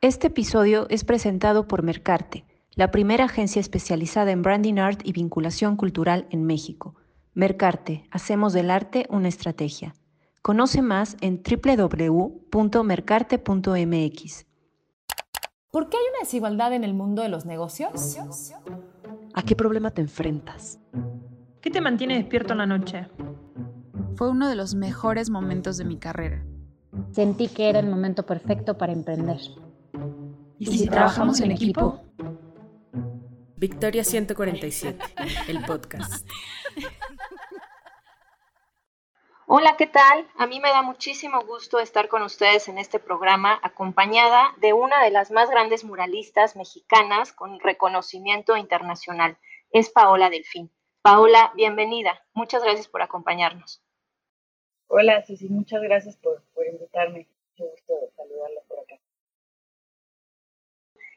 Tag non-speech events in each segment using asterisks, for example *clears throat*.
Este episodio es presentado por Mercarte, la primera agencia especializada en branding art y vinculación cultural en México. Mercarte, hacemos del arte una estrategia. Conoce más en www.mercarte.mx. ¿Por qué hay una desigualdad en el mundo de los negocios? ¿A qué problema te enfrentas? ¿Qué te mantiene despierto en la noche? Fue uno de los mejores momentos de mi carrera. Sentí que era el momento perfecto para emprender. ¿Y si, trabajamos en equipo? Victoria 147, el podcast. *laughs* Hola, ¿qué tal? A mí me da muchísimo gusto estar con ustedes en este programa acompañada de una de las más grandes muralistas mexicanas con reconocimiento internacional. Es Paola Delfín. Paola, bienvenida. Muchas gracias por acompañarnos. Hola, Susi, muchas gracias por, por invitarme. Mucho gusto saludarla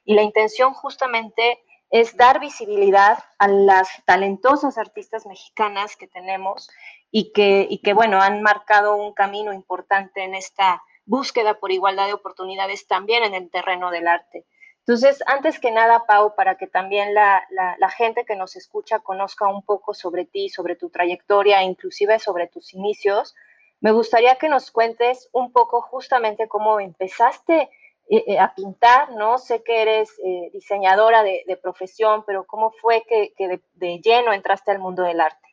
y la intención justamente es dar visibilidad a las talentosas artistas mexicanas que tenemos y que, y que, bueno, han marcado un camino importante en esta búsqueda por igualdad de oportunidades también en el terreno del arte. Entonces, antes que nada, Pau, para que también la, la, gente que nos escucha conozca un poco sobre ti, sobre tu trayectoria, inclusive sobre tus inicios, me gustaría que nos cuentes un poco justamente cómo empezaste eh, eh, a pintar, ¿no? Sé que eres eh, diseñadora de, profesión, pero ¿cómo fue que, de, lleno entraste al mundo del arte?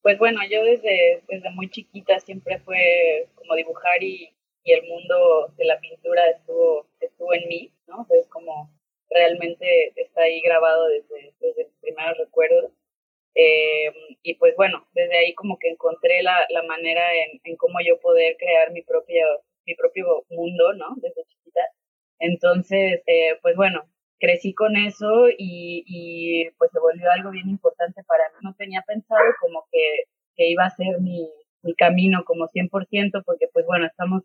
Pues bueno, yo desde, desde muy chiquita siempre fue como dibujar y, el mundo de la pintura estuvo, estuvo en mí, ¿no? Entonces como realmente está ahí grabado desde, desde los primeros recuerdos. y pues bueno, desde ahí como que encontré la, la manera en, en, cómo yo poder crear mi propio, mi propio mundo, ¿no? Desde entonces, eh, pues bueno, crecí con eso y, pues se volvió algo bien importante para mí. No tenía pensado como que, iba a ser mi, camino como 100%, porque pues bueno, estamos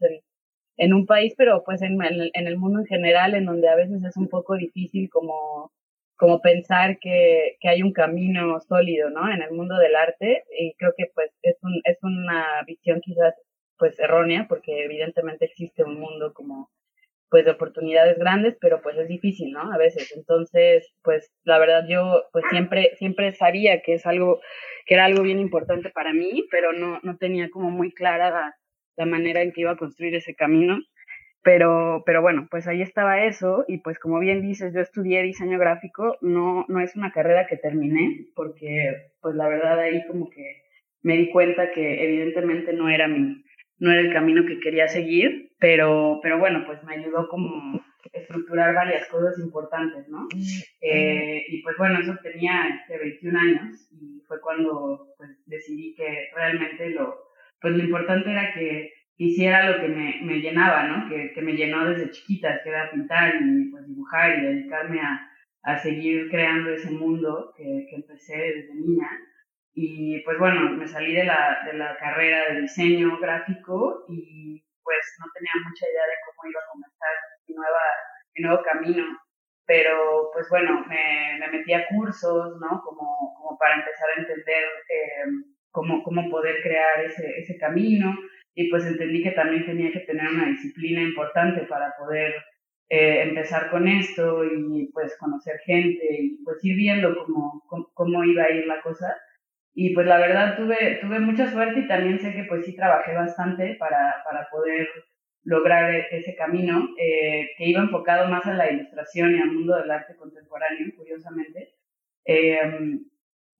en, un país, pero pues en, el mundo en general, en donde a veces es un poco difícil como, como pensar que, hay un camino sólido, ¿no? En el mundo del arte y creo que pues es, un, es una visión quizás pues errónea, porque evidentemente existe un mundo como pues de oportunidades grandes, pero pues es difícil, ¿no? A veces. Entonces, pues la verdad yo pues siempre siempre sabía que es algo que era algo bien importante para mí, pero no no tenía como muy clara la, manera en que iba a construir ese camino. Pero pero bueno, pues ahí estaba eso y pues como bien dices, yo estudié diseño gráfico, no no es una carrera que terminé porque pues la verdad ahí como que me di cuenta que evidentemente no era mi no era el camino que quería seguir, pero, pero bueno, pues me ayudó como estructurar varias cosas importantes, ¿no? Eh, y pues bueno, eso tenía 21 este, años y fue cuando pues decidí que realmente lo, pues lo importante era que hiciera lo que me, me llenaba, ¿no? Que, que, me llenó desde chiquita, que era pintar y pues dibujar y dedicarme a, a seguir creando ese mundo que, que empecé desde niña. Y pues bueno, me salí de la, de la carrera de diseño gráfico y pues no tenía mucha idea de cómo iba a comenzar mi, nueva, mi nuevo camino. Pero pues bueno, me, me metí a cursos, ¿no? Como, como para empezar a entender eh, cómo, cómo poder crear ese, ese camino. Y pues entendí que también tenía que tener una disciplina importante para poder eh, empezar con esto y pues conocer gente y pues ir viendo cómo, cómo, cómo iba a ir la cosa. Y pues la verdad tuve, tuve mucha suerte y también sé que pues sí trabajé bastante para, para poder lograr e-, ese camino, eh, que iba enfocado más a la ilustración y al mundo del arte contemporáneo, curiosamente. Em,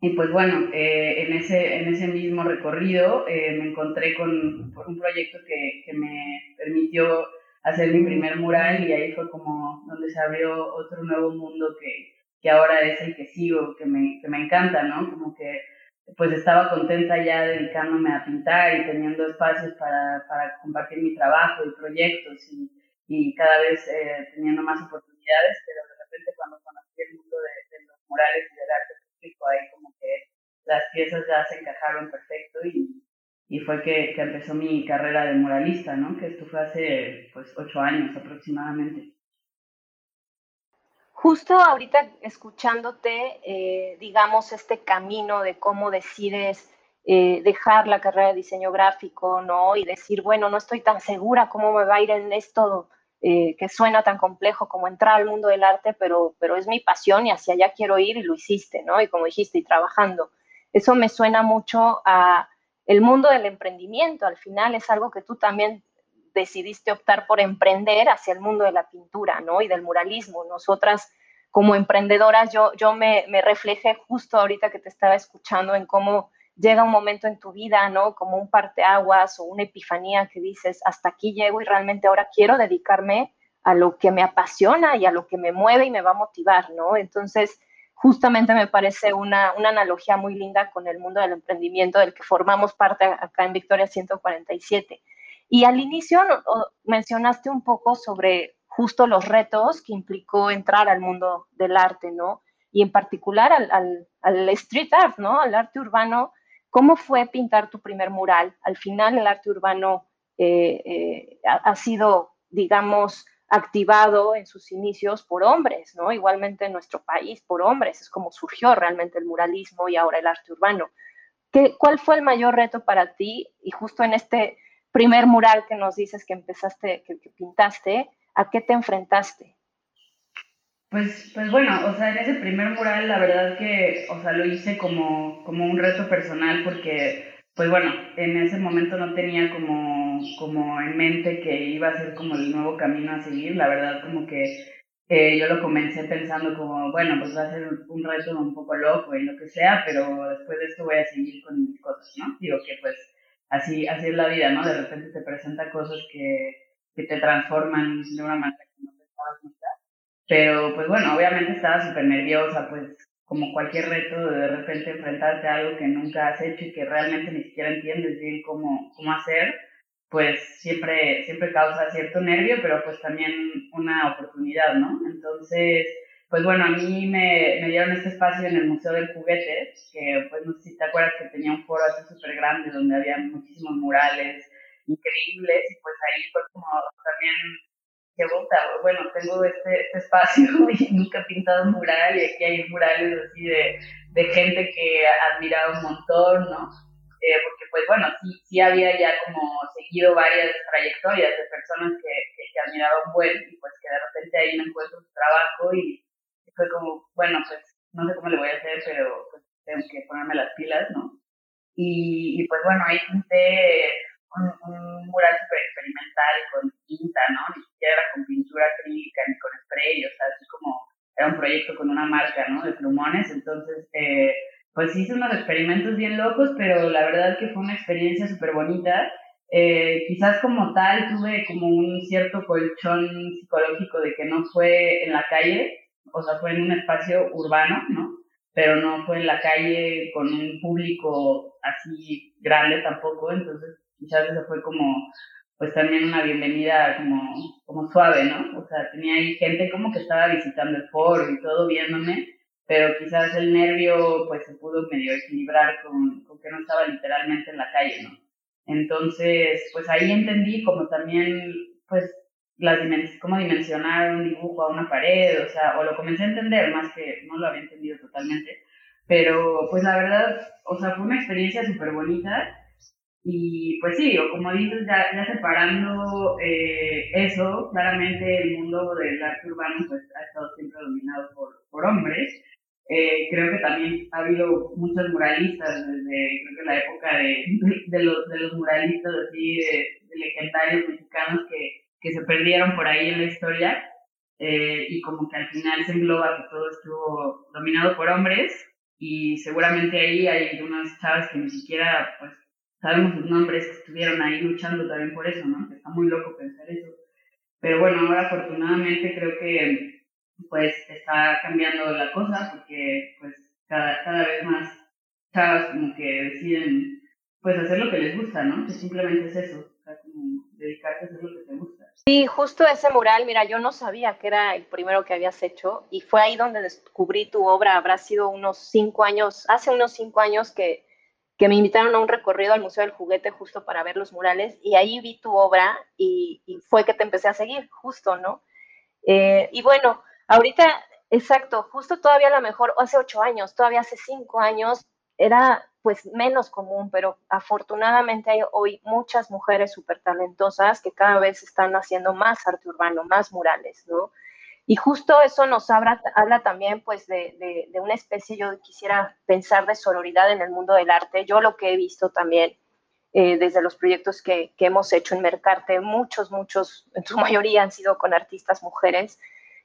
y pues bueno, eh, en, ese, en ese mismo recorrido eh, me encontré con un proyecto que, que, me permitió hacer mi primer mural y ahí fue como donde se abrió otro nuevo mundo que, que ahora es el que sigo, que me, que me encanta, ¿no? Como que pues estaba contenta ya dedicándome a pintar y teniendo espacios para, para compartir mi trabajo y proyectos y, y cada vez eh, teniendo más oportunidades, pero de repente cuando conocí el mundo de, los murales y del arte público, ahí como que las piezas ya se encajaron perfecto y, y fue que, que, empezó mi carrera de muralista, ¿no? Que esto fue hace pues ocho años aproximadamente. Justo ahorita escuchándote, eh, digamos, este camino de cómo decides eh, dejar la carrera de diseño gráfico, ¿no? Y decir, bueno, no estoy tan segura cómo me va a ir en esto eh, que suena tan complejo como entrar al mundo del arte, pero, pero es mi pasión y hacia allá quiero ir y lo hiciste, ¿no? Y como dijiste, y trabajando. Eso me suena mucho a el mundo del emprendimiento. Al final es algo que tú también decidiste optar por emprender hacia el mundo de la pintura, ¿no? Y del muralismo. Nosotras como emprendedoras, yo, me, me reflejé justo ahorita que te estaba escuchando en cómo llega un momento en tu vida, ¿no? Como un parteaguas o una epifanía que dices, hasta aquí llego y realmente ahora quiero dedicarme a lo que me apasiona y a lo que me mueve y me va a motivar, ¿no? Entonces, justamente me parece una, una analogía muy linda con el mundo del emprendimiento del que formamos parte acá en Victoria 147. Y al inicio mencionaste un poco sobre justo los retos que implicó entrar al mundo del arte, ¿no? Y en particular al, street art, ¿no? Al arte urbano, ¿Cómo fue pintar tu primer mural? Al final el arte urbano eh, eh, ha, sido, digamos, activado en sus inicios por hombres, ¿no? Igualmente en nuestro país, por hombres, es como surgió realmente el muralismo y ahora el arte urbano. ¿Qué, ¿Cuál fue el mayor reto para ti? Y justo en este primer mural que nos dices que empezaste, que pintaste, ¿a qué te enfrentaste? Pues, pues bueno, o sea, en ese primer mural la verdad que, o sea, lo hice como, como un reto personal porque, pues bueno, en ese momento no tenía como, como en mente que iba a ser como el nuevo camino a seguir, la verdad como que eh, yo lo comencé pensando como, bueno, pues va a ser un reto un poco loco y lo que sea, pero después de esto voy a seguir con mis cosas, ¿no? Digo que pues así, así es la vida, ¿no? De repente te presenta cosas que, que te transforman de una manera que no pensabas nunca pero pues bueno, obviamente estaba súper nerviosa, pues como cualquier reto, de repente enfrentarte a algo que nunca has hecho y que realmente ni siquiera entiendes bien cómo, cómo hacer, pues siempre, siempre causa cierto nervio, pero pues también una oportunidad, ¿no? Entonces, pues bueno, a mí me, me dieron este espacio en el Museo del Juguete, que pues no sé si te acuerdas que tenía un foro así súper grande donde había muchísimos murales increíbles y pues ahí fue como también bueno, tengo este, este espacio *laughs* y nunca he pintado un mural y aquí hay murales así de, de gente que ha admirado un montón, ¿no? Eh, porque pues bueno, sí, sí había ya como seguido varias trayectorias de personas que, que, que admiraban buen y pues que de repente ahí me encuentro su trabajo y fue como, bueno, pues no sé cómo le voy a hacer, pero pues tengo que ponerme las pilas, ¿no? Y, pues bueno, ahí pinté un, un mural súper experimental con tinta, ¿no? Ni siquiera era con pintura acrílica ni con spray, o sea, así como era un proyecto con una marca, ¿no? De plumones, entonces, eh, pues hice unos experimentos bien locos, pero la verdad que fue una experiencia súper bonita. Eh, quizás como tal tuve como un cierto colchón psicológico de que no fue en la calle, o sea, fue en un espacio urbano, ¿no? Pero no fue en la calle con un público así grande tampoco, entonces quizás eso fue como, pues también una bienvenida como, como suave, ¿no? O sea, tenía ahí gente como que estaba visitando el foro y todo viéndome, pero quizás el nervio pues se pudo medio equilibrar con, con que no estaba literalmente en la calle, ¿no? Entonces, pues ahí entendí como también, pues, las cómo dimensionar un dibujo a una pared, o sea, o lo comencé a entender más que no lo había entendido totalmente, pero pues la verdad, o sea, fue una experiencia súper bonita y pues sí, o como dices, ya, ya separando eh, eso, claramente el mundo del arte urbano pues, ha estado siempre dominado por, por hombres. Eh, creo que también ha habido muchos muralistas desde creo que la época de, de, los, de los muralistas así de, legendarios mexicanos que, que se perdieron por ahí en la historia eh, y como que al final se engloba que todo estuvo dominado por hombres y seguramente ahí hay unas chavas que ni siquiera pues sabemos sus nombres que estuvieron ahí luchando también por eso, ¿no? Está muy loco pensar eso. Pero bueno, ahora afortunadamente creo que pues está cambiando la cosa porque pues cada, cada vez más chavas como que deciden pues hacer lo que les gusta, ¿no? Que simplemente es eso, o sea, como dedicarse a hacer lo que te gusta. Sí, justo ese mural, mira, yo no sabía que era el primero que habías hecho y fue ahí donde descubrí tu obra, habrá sido unos cinco años, hace unos cinco años que que me invitaron a un recorrido al Museo del Juguete justo para ver los murales y ahí vi tu obra y, fue que te empecé a seguir, justo, ¿no? Eh, y bueno, ahorita, exacto, justo todavía a lo mejor hace ocho años, todavía hace cinco años, era pues menos común, pero afortunadamente hay hoy muchas mujeres súper talentosas que cada vez están haciendo más arte urbano, más murales, ¿no? Y justo eso nos habla, también pues de, de, una especie, yo quisiera pensar de sororidad en el mundo del arte. Yo lo que he visto también eh, desde los proyectos que, que, hemos hecho en Mercarte, muchos, muchos, en su *laughs* mayoría han sido con artistas mujeres,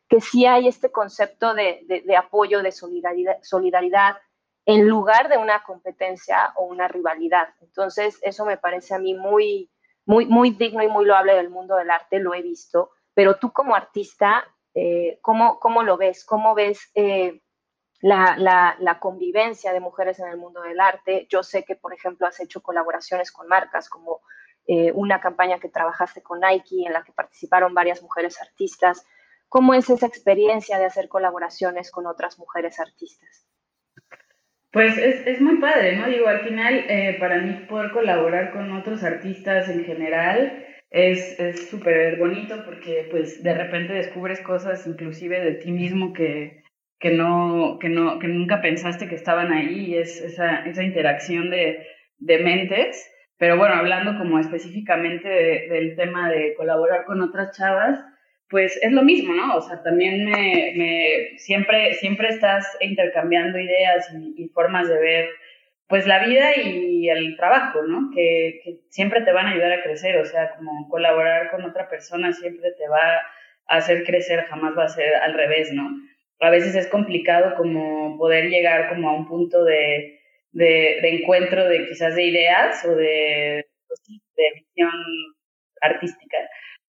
que sí hay este concepto de, de apoyo, de solidaridad en lugar de una competencia o una rivalidad. Entonces, eso me parece a mí muy, muy, muy digno y muy loable del mundo del arte, lo he visto, pero tú como artista, eh, ¿cómo, ¿cómo, lo ves? ¿Cómo ves eh, la, la, convivencia de mujeres en el mundo del arte? Yo sé que, por ejemplo, has hecho colaboraciones con marcas como eh, una campaña que trabajaste con Nike en la que participaron varias mujeres artistas. ¿Cómo es esa experiencia de hacer colaboraciones con otras mujeres artistas? Pues es, es muy padre, ¿no? Digo, al final, eh, para mí poder colaborar con otros artistas en general es súper bonito porque pues de repente descubres cosas inclusive de ti mismo que, que, no, que, no, que nunca pensaste que estaban ahí y es esa, esa interacción de, de mentes. Pero bueno, hablando como específicamente del tema de colaborar con otras chavas, pues es lo mismo, ¿no? O sea, también me, siempre, siempre estás intercambiando ideas y, formas de ver, pues la vida y el trabajo, ¿no? Que, siempre te van a ayudar a crecer, o sea, como colaborar con otra persona siempre te va a hacer crecer, jamás va a ser al revés, ¿no? A veces es complicado como poder llegar como a un punto de, de, encuentro de quizás de ideas o de, pues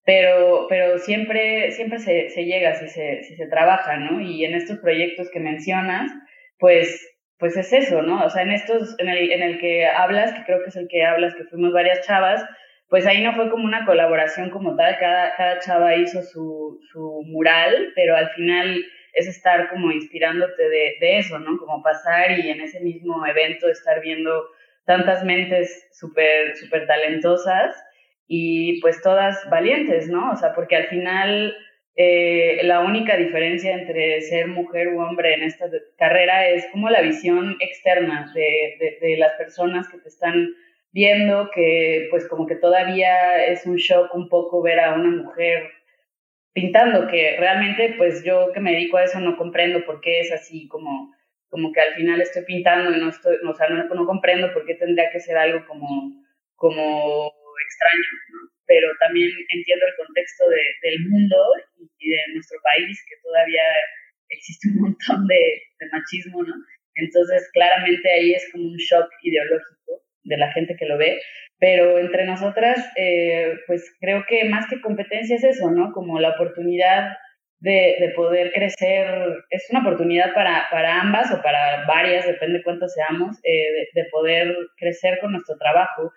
pero, pero siempre, siempre se, se llega si se, si se trabaja, ¿no? Y en estos proyectos que mencionas, pues, pues es eso, ¿no? O sea, en estos, en el, en el que hablas, que creo que es el que hablas, que fuimos varias chavas, pues ahí no fue como una colaboración como tal, cada, cada chava hizo su, su mural, pero al final es estar como inspirándote de, de eso, ¿no? Como pasar y en ese mismo evento estar viendo tantas mentes súper, súper talentosas y pues todas valientes, ¿no? O sea, porque al final eh, la única diferencia entre ser mujer u hombre en esta carrera es como la visión externa de, de, las personas que te están viendo, que pues como que todavía es un shock un poco ver a una mujer pintando, que realmente pues yo que me dedico a eso no comprendo por qué es así como como que al final estoy pintando y no estoy, o sea, no, no comprendo por qué tendría que ser algo como, como extraño, ¿no? pero también entiendo el contexto de, del mundo y de nuestro país, que todavía existe un montón de, de, machismo, ¿no? Entonces, claramente ahí es como un shock ideológico de la gente que lo ve, pero entre nosotras, eh, pues creo que más que competencia es eso, ¿no? Como la oportunidad de, de poder crecer, es una oportunidad para, para, ambas o para varias, depende cuántos seamos, eh, de, de poder crecer con nuestro trabajo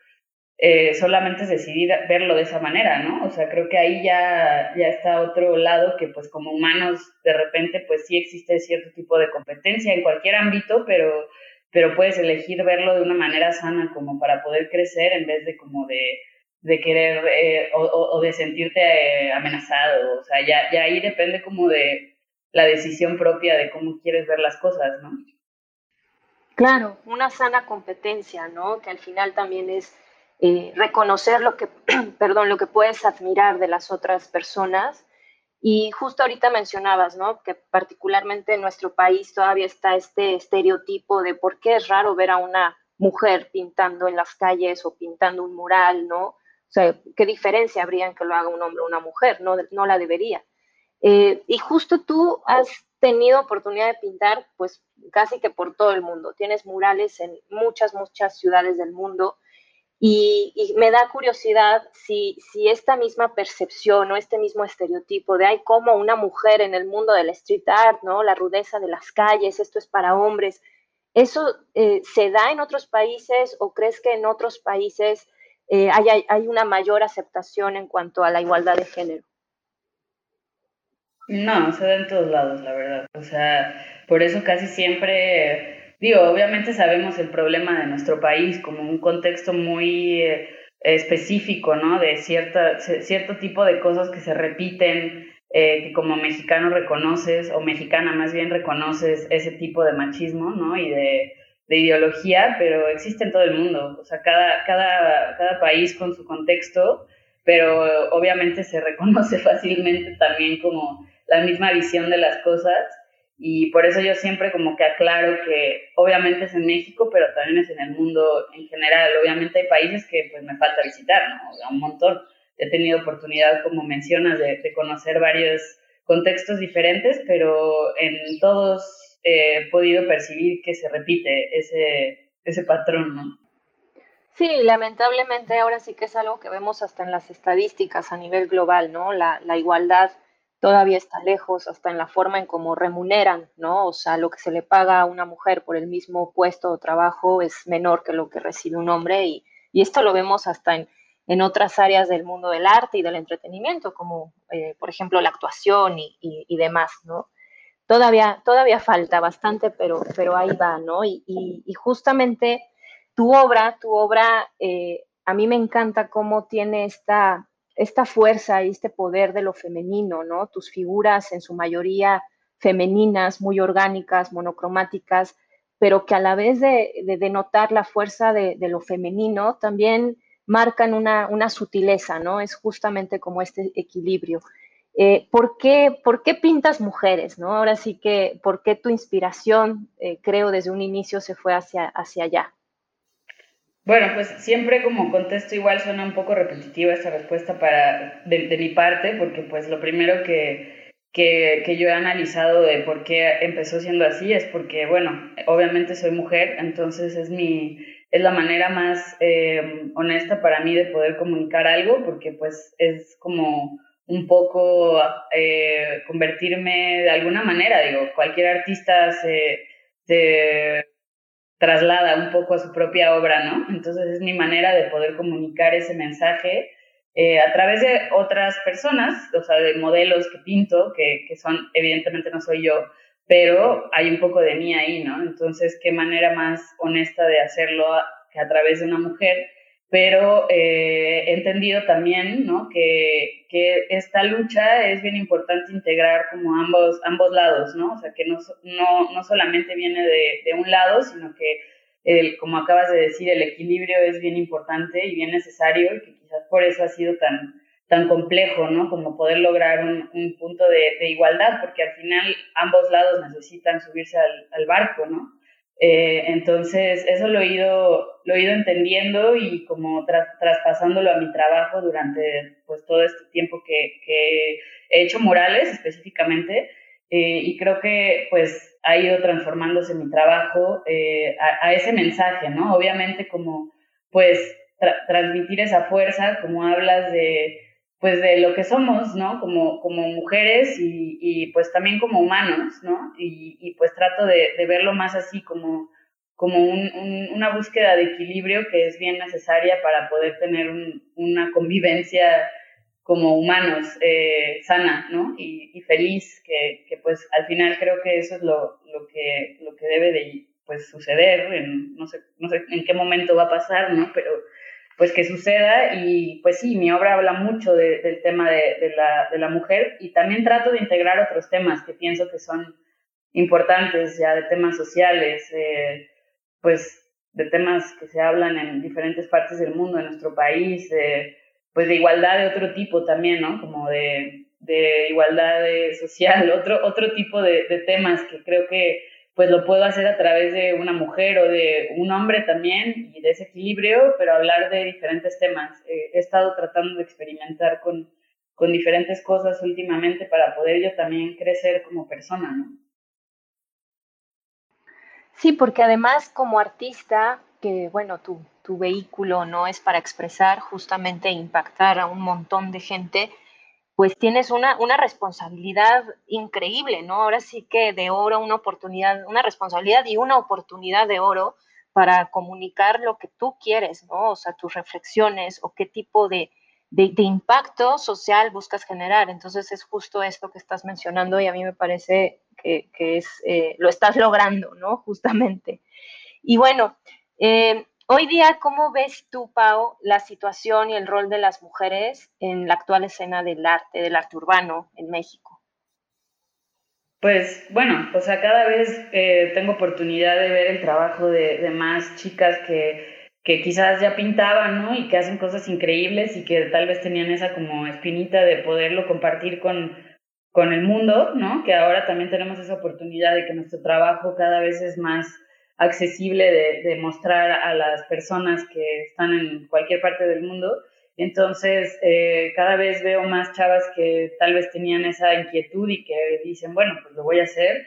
eh, solamente es decidir verlo de esa manera, ¿no? O sea, creo que ahí ya, ya está otro lado que pues como humanos de repente pues sí existe cierto tipo de competencia en cualquier ámbito, pero, pero puedes elegir verlo de una manera sana como para poder crecer en vez de como de, de querer eh, o, o, de sentirte eh, amenazado, o sea, ya, ya ahí depende como de la decisión propia de cómo quieres ver las cosas, ¿no? Claro, una sana competencia, ¿no? Que al final también es eh, reconocer lo que, *clears throat* perdón, lo que puedes admirar de las otras personas. Y justo ahorita mencionabas, ¿no? Que particularmente en nuestro país todavía está este estereotipo de por qué es raro ver a una mujer pintando en las calles o pintando un mural, ¿no? O sea, ¿qué diferencia habría en que lo haga un hombre o una mujer? No, no la debería. Eh, y justo tú has tenido oportunidad de pintar, pues casi que por todo el mundo. Tienes murales en muchas, muchas ciudades del mundo. Y, me da curiosidad si, si, esta misma percepción o este mismo estereotipo de hay como una mujer en el mundo del street art, ¿no? La rudeza de las calles, esto es para hombres. ¿Eso eh, se da en otros países o crees que en otros países eh, hay, hay, una mayor aceptación en cuanto a la igualdad de género? No, se da en todos lados, la verdad. O sea, por eso casi siempre Digo, obviamente sabemos el problema de nuestro país como un contexto muy eh, específico, ¿no? De cierta, cierto tipo de cosas que se repiten, eh, que como mexicano reconoces, o mexicana más bien reconoces ese tipo de machismo, ¿no? Y de, ideología, pero existe en todo el mundo. O sea, cada, cada, cada país con su contexto, pero obviamente se reconoce *laughs* fácilmente también como la misma visión de las cosas y por eso yo siempre como que aclaro que obviamente es en México, pero también es en el mundo en general. Obviamente hay países que pues me falta visitar, ¿no? un montón. He tenido oportunidad, como mencionas, de, conocer varios contextos diferentes, pero en todos he podido percibir que se repite ese, ese patrón, ¿no? Sí, lamentablemente ahora sí que es algo que vemos hasta en las estadísticas a nivel global, ¿no? La, la igualdad todavía está lejos, hasta en la forma en cómo remuneran, ¿no? O sea, lo que se le paga a una mujer por el mismo puesto o trabajo es menor que lo que recibe un hombre y, esto lo vemos hasta en, en, otras áreas del mundo del arte y del entretenimiento, como eh, por ejemplo la actuación y, demás, ¿no? Todavía, todavía falta bastante, pero, pero ahí va, ¿no? Y, justamente tu obra, tu obra, eh, a mí me encanta cómo tiene esta esta fuerza y este poder de lo femenino, ¿no? Tus figuras en su mayoría femeninas, muy orgánicas, monocromáticas, pero que a la vez de, denotar la fuerza de, lo femenino, también marcan una, sutileza, ¿no? Es justamente como este equilibrio. Eh, ¿por, qué, ¿por, qué, pintas mujeres? ¿no? Ahora sí que, ¿por qué tu inspiración, eh, creo, desde un inicio se fue hacia allá? Bueno, pues siempre como contesto igual suena un poco repetitiva esta respuesta para, de, mi parte, porque pues lo primero que, que, yo he analizado de por qué empezó siendo así es porque, bueno, obviamente soy mujer, entonces es, mi, es la manera más eh, honesta para mí de poder comunicar algo, porque pues es como un poco eh, convertirme de alguna manera, digo, cualquier artista se, se traslada un poco a su propia obra, ¿no? Entonces es mi manera de poder comunicar ese mensaje eh, a través de otras personas, o sea, de modelos que pinto, que, que son, evidentemente no soy yo, pero hay un poco de mí ahí, ¿no? Entonces, ¿qué manera más honesta de hacerlo que a través de una mujer? Pero eh, he entendido también ¿no? que, que, esta lucha es bien importante integrar como ambos, ambos lados, ¿no? O sea, que no, no, no solamente viene de, de, un lado, sino que, el, como acabas de decir, el equilibrio es bien importante y bien necesario y que quizás por eso ha sido tan, tan complejo, ¿no? Como poder lograr un, un punto de, de, igualdad, porque al final ambos lados necesitan subirse al, al barco, ¿no? Eh, entonces, eso lo he, ido, lo he ido entendiendo y como traspasándolo a mi trabajo durante pues, todo este tiempo que, que he hecho murales específicamente. Eh, y creo que pues ha ido transformándose mi trabajo eh, a, ese mensaje, ¿no? Obviamente como pues transmitir esa fuerza, como hablas de pues de lo que somos, ¿no? Como, como mujeres y, y pues también como humanos, ¿no? Y, y pues trato de, de, verlo más así como, como un, una búsqueda de equilibrio que es bien necesaria para poder tener un, una convivencia como humanos eh, sana, ¿no? Y, y feliz, que, que, pues al final creo que eso es lo, lo, que, lo que debe de pues suceder, en, no, sé, no sé en qué momento va a pasar, ¿no? Pero pues que suceda y pues sí, mi obra habla mucho del tema de, la, de, la, mujer y también trato de integrar otros temas que pienso que son importantes ya de temas sociales, eh, pues de temas que se hablan en diferentes partes del mundo, en nuestro país, pues de igualdad de otro tipo también, ¿no? Como de, de igualdad social, *laughs* otro, otro tipo de, de temas que creo que pues lo puedo hacer a través de una mujer o de un hombre también y de ese equilibrio, pero hablar de diferentes temas. Eh, he estado tratando de experimentar con, con diferentes cosas últimamente para poder yo también crecer como persona, ¿no? Sí, porque además como artista, que bueno, tu, tu vehículo no es para expresar, justamente impactar a un montón de gente, pues tienes una, una responsabilidad increíble, ¿no? Ahora sí que de oro, una oportunidad, una responsabilidad y una oportunidad de oro para comunicar lo que tú quieres, ¿no? O sea, tus reflexiones o qué tipo de, de, impacto social buscas generar. Entonces es justo esto que estás mencionando y a mí me parece que, que es, eh, lo estás logrando, ¿no? Justamente. Y bueno, eh, Hoy día, ¿cómo ves tú, Pau, la situación y el rol de las mujeres en la actual escena del arte, del arte urbano en México? Pues bueno, o sea, cada vez eh, tengo oportunidad de ver el trabajo de, de más chicas que, que quizás ya pintaban, ¿no? Y que hacen cosas increíbles y que tal vez tenían esa como espinita de poderlo compartir con, con el mundo, ¿no? Que ahora también tenemos esa oportunidad de que nuestro trabajo cada vez es más accesible de, de mostrar a las personas que están en cualquier parte del mundo. Entonces, eh, cada vez veo más chavas que tal vez tenían esa inquietud y que dicen, bueno, pues lo voy a hacer,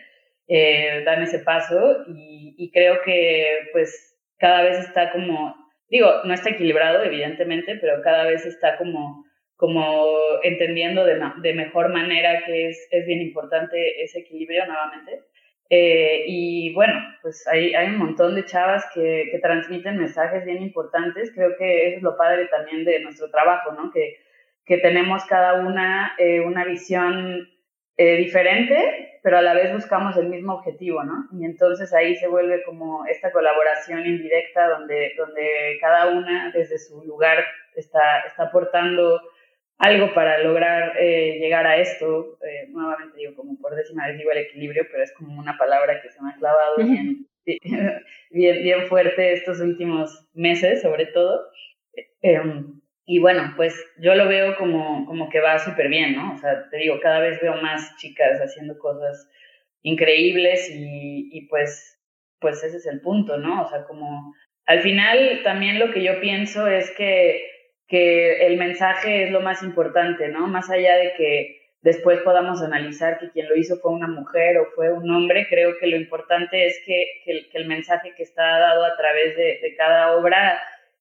eh, dan ese paso y, y, creo que pues cada vez está como, digo, no está equilibrado evidentemente, pero cada vez está como, como entendiendo de, de mejor manera que es, es bien importante ese equilibrio nuevamente. Eh, y bueno, pues hay, hay un montón de chavas que, que, transmiten mensajes bien importantes. Creo que eso es lo padre también de nuestro trabajo, ¿no? Que, que tenemos cada una eh, una visión eh, diferente, pero a la vez buscamos el mismo objetivo, ¿no? Y entonces ahí se vuelve como esta colaboración indirecta donde, donde cada una desde su lugar está, está aportando algo para lograr eh, llegar a esto. Eh, nuevamente digo, como por décima vez digo el equilibrio, pero es como una palabra que se me ha clavado bien, *laughs* bien, bien fuerte estos últimos meses, sobre todo. Em, y bueno, pues yo lo veo como, como que va súper bien, ¿no? O sea, te digo, cada vez veo más chicas haciendo cosas increíbles y, y pues, pues ese es el punto, ¿no? O sea, como al final también lo que yo pienso es que que el mensaje es lo más importante, ¿no? Más allá de que después podamos analizar que quien lo hizo fue una mujer o fue un hombre, creo que lo importante es que, que, el, mensaje que está dado a través de, de cada obra,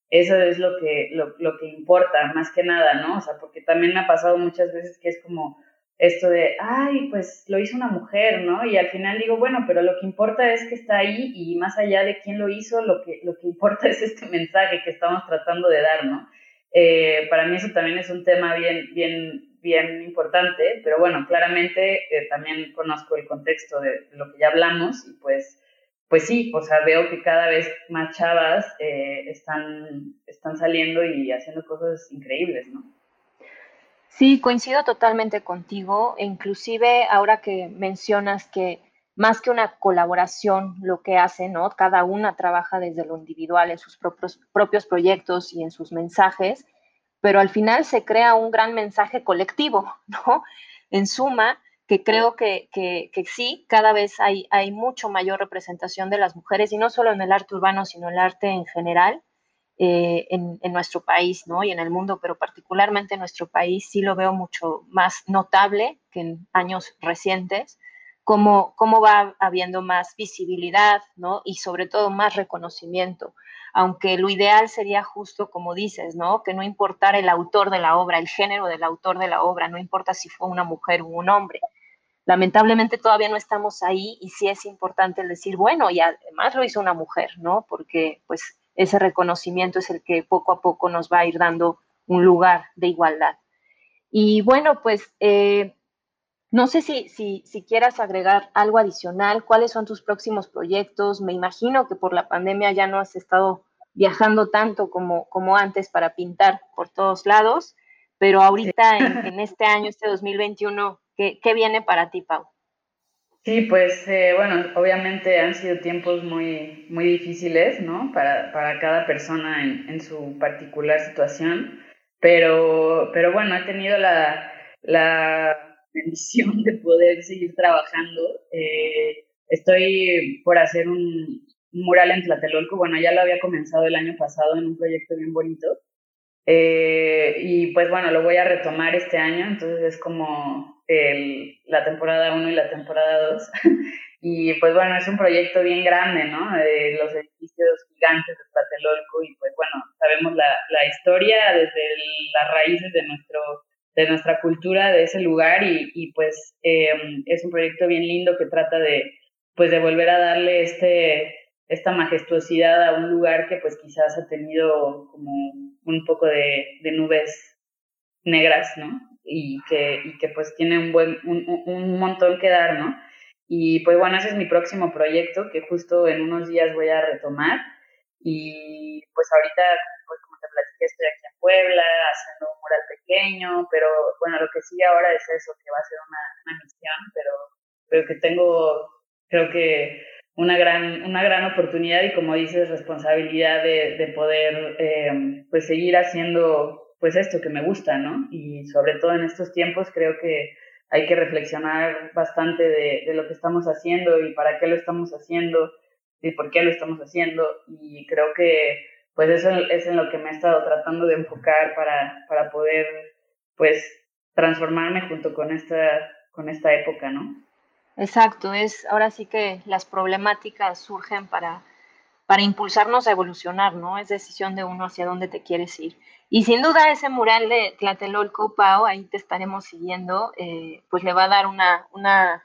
eso es lo que, lo, lo, que importa, más que nada, ¿no? O sea, porque también me ha pasado muchas veces que es como esto de, ay, pues lo hizo una mujer, ¿no? Y al final digo, bueno, pero lo que importa es que está ahí y más allá de quién lo hizo, lo que, lo que importa *laughs* es este mensaje que estamos tratando de dar, ¿no? Eh, para mí eso también es un tema bien, bien, bien importante, pero bueno, claramente eh, también conozco el contexto de, lo que ya hablamos y pues, pues sí, o sea, veo que cada vez más chavas eh, están, están saliendo y haciendo cosas increíbles, ¿no? Sí, coincido totalmente contigo, inclusive ahora que mencionas que más que una colaboración lo que hace, ¿no? Cada una trabaja desde lo individual en sus propios, propios proyectos y en sus mensajes, pero al final se crea un gran mensaje colectivo. *laughs* En suma, que creo que, que, que, sí, cada vez hay, hay mucho mayor representación de las mujeres, y no solo en el arte urbano, sino en el arte en general, eh, en, en, nuestro país, ¿no? Y en el mundo, pero particularmente en nuestro país sí lo veo mucho más notable que en años recientes cómo, cómo va habiendo más visibilidad, ¿no? Y sobre todo más reconocimiento, aunque lo ideal sería justo como dices, ¿no? Que no importara el autor de la obra, el género del autor de la obra, no importa si fue una mujer o un hombre. Lamentablemente todavía no estamos ahí y sí es importante decir, bueno, y además lo hizo una mujer, ¿no? Porque pues ese reconocimiento es el que poco a poco nos va a ir dando un lugar de igualdad. Y bueno, pues eh, no sé si, si, si, quieras agregar algo adicional, cuáles son tus próximos proyectos. Me imagino que por la pandemia ya no has estado viajando tanto como, como antes para pintar por todos lados, pero ahorita en, en este año, este 2021, ¿qué, ¿qué, viene para ti, Pau? Sí, pues eh, bueno, obviamente han sido tiempos muy, muy difíciles, ¿no? Para, para cada persona en, en su particular situación, pero, pero bueno, he tenido la, la bendición de poder seguir trabajando. Eh, estoy por hacer un, mural en Tlatelolco. Bueno, ya lo había comenzado el año pasado en un proyecto bien bonito. Eh, y pues bueno, lo voy a retomar este año, entonces es como la temporada 1 y la temporada 2. *laughs* y pues bueno, es un proyecto bien grande, ¿no? De los edificios gigantes de Tlatelolco y pues bueno, sabemos la, la historia desde las raíces de nuestro de nuestra cultura, de ese lugar y, y pues eh, es un proyecto bien lindo que trata de, pues de volver a darle este, esta majestuosidad a un lugar que pues quizás ha tenido como un poco de, de nubes negras, ¿no? Y que, y que pues tiene un, buen, un, un montón que dar, ¿no? Y pues bueno, ese es mi próximo proyecto que justo en unos días voy a retomar y pues ahorita platiqué, estoy aquí en Puebla haciendo un mural pequeño, pero bueno, lo que sigue ahora es eso, que va a ser una, una misión, pero, pero que tengo, creo que una gran, una gran oportunidad y como dices, responsabilidad de, de poder eh, pues seguir haciendo pues esto que me gusta, ¿no? Y sobre todo en estos tiempos creo que hay que reflexionar bastante de, de, lo que estamos haciendo y para qué lo estamos haciendo y por qué lo estamos haciendo. Y creo que pues eso es en lo que me he estado tratando de enfocar para, para poder pues transformarme junto con esta, con esta época, ¿no? Exacto, es ahora sí que las problemáticas surgen para, para impulsarnos a evolucionar, ¿no? Es decisión de uno hacia dónde te quieres ir. Y sin duda ese mural de Tlatelolco Pao, ahí te estaremos siguiendo, eh, pues le va a dar una, una,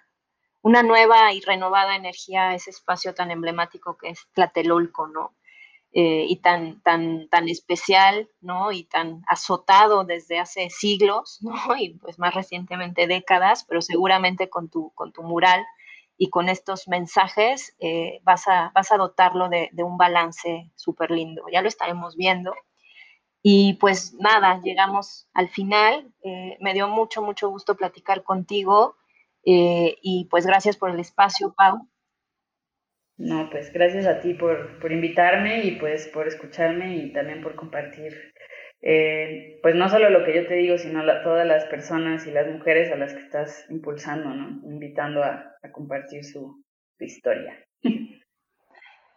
una nueva y renovada energía a ese espacio tan emblemático que es Tlatelolco, ¿no? Eh, y tan, tan, tan especial, ¿no? Y tan azotado desde hace siglos, *laughs* ¿no? Y pues más recientemente décadas, pero seguramente con tu, con tu mural y con estos mensajes eh, vas, a, vas a dotarlo de, de un balance súper lindo. Ya lo estaremos viendo. Y pues nada, llegamos al final. Eh, me dio mucho, mucho gusto platicar contigo. y pues gracias por el espacio, Pau. No, pues gracias a ti por, por invitarme y pues por escucharme y también por compartir, eh, pues no solo lo que yo te digo, sino la, todas las personas y las mujeres a las que estás impulsando, ¿no? Invitando a, a compartir su, su historia.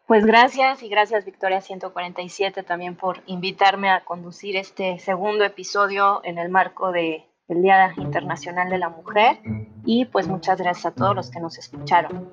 Pues gracias y gracias Victoria 147 también por invitarme a conducir este segundo episodio en el marco de el Día Internacional de la Mujer y pues muchas gracias a todos los que nos escucharon.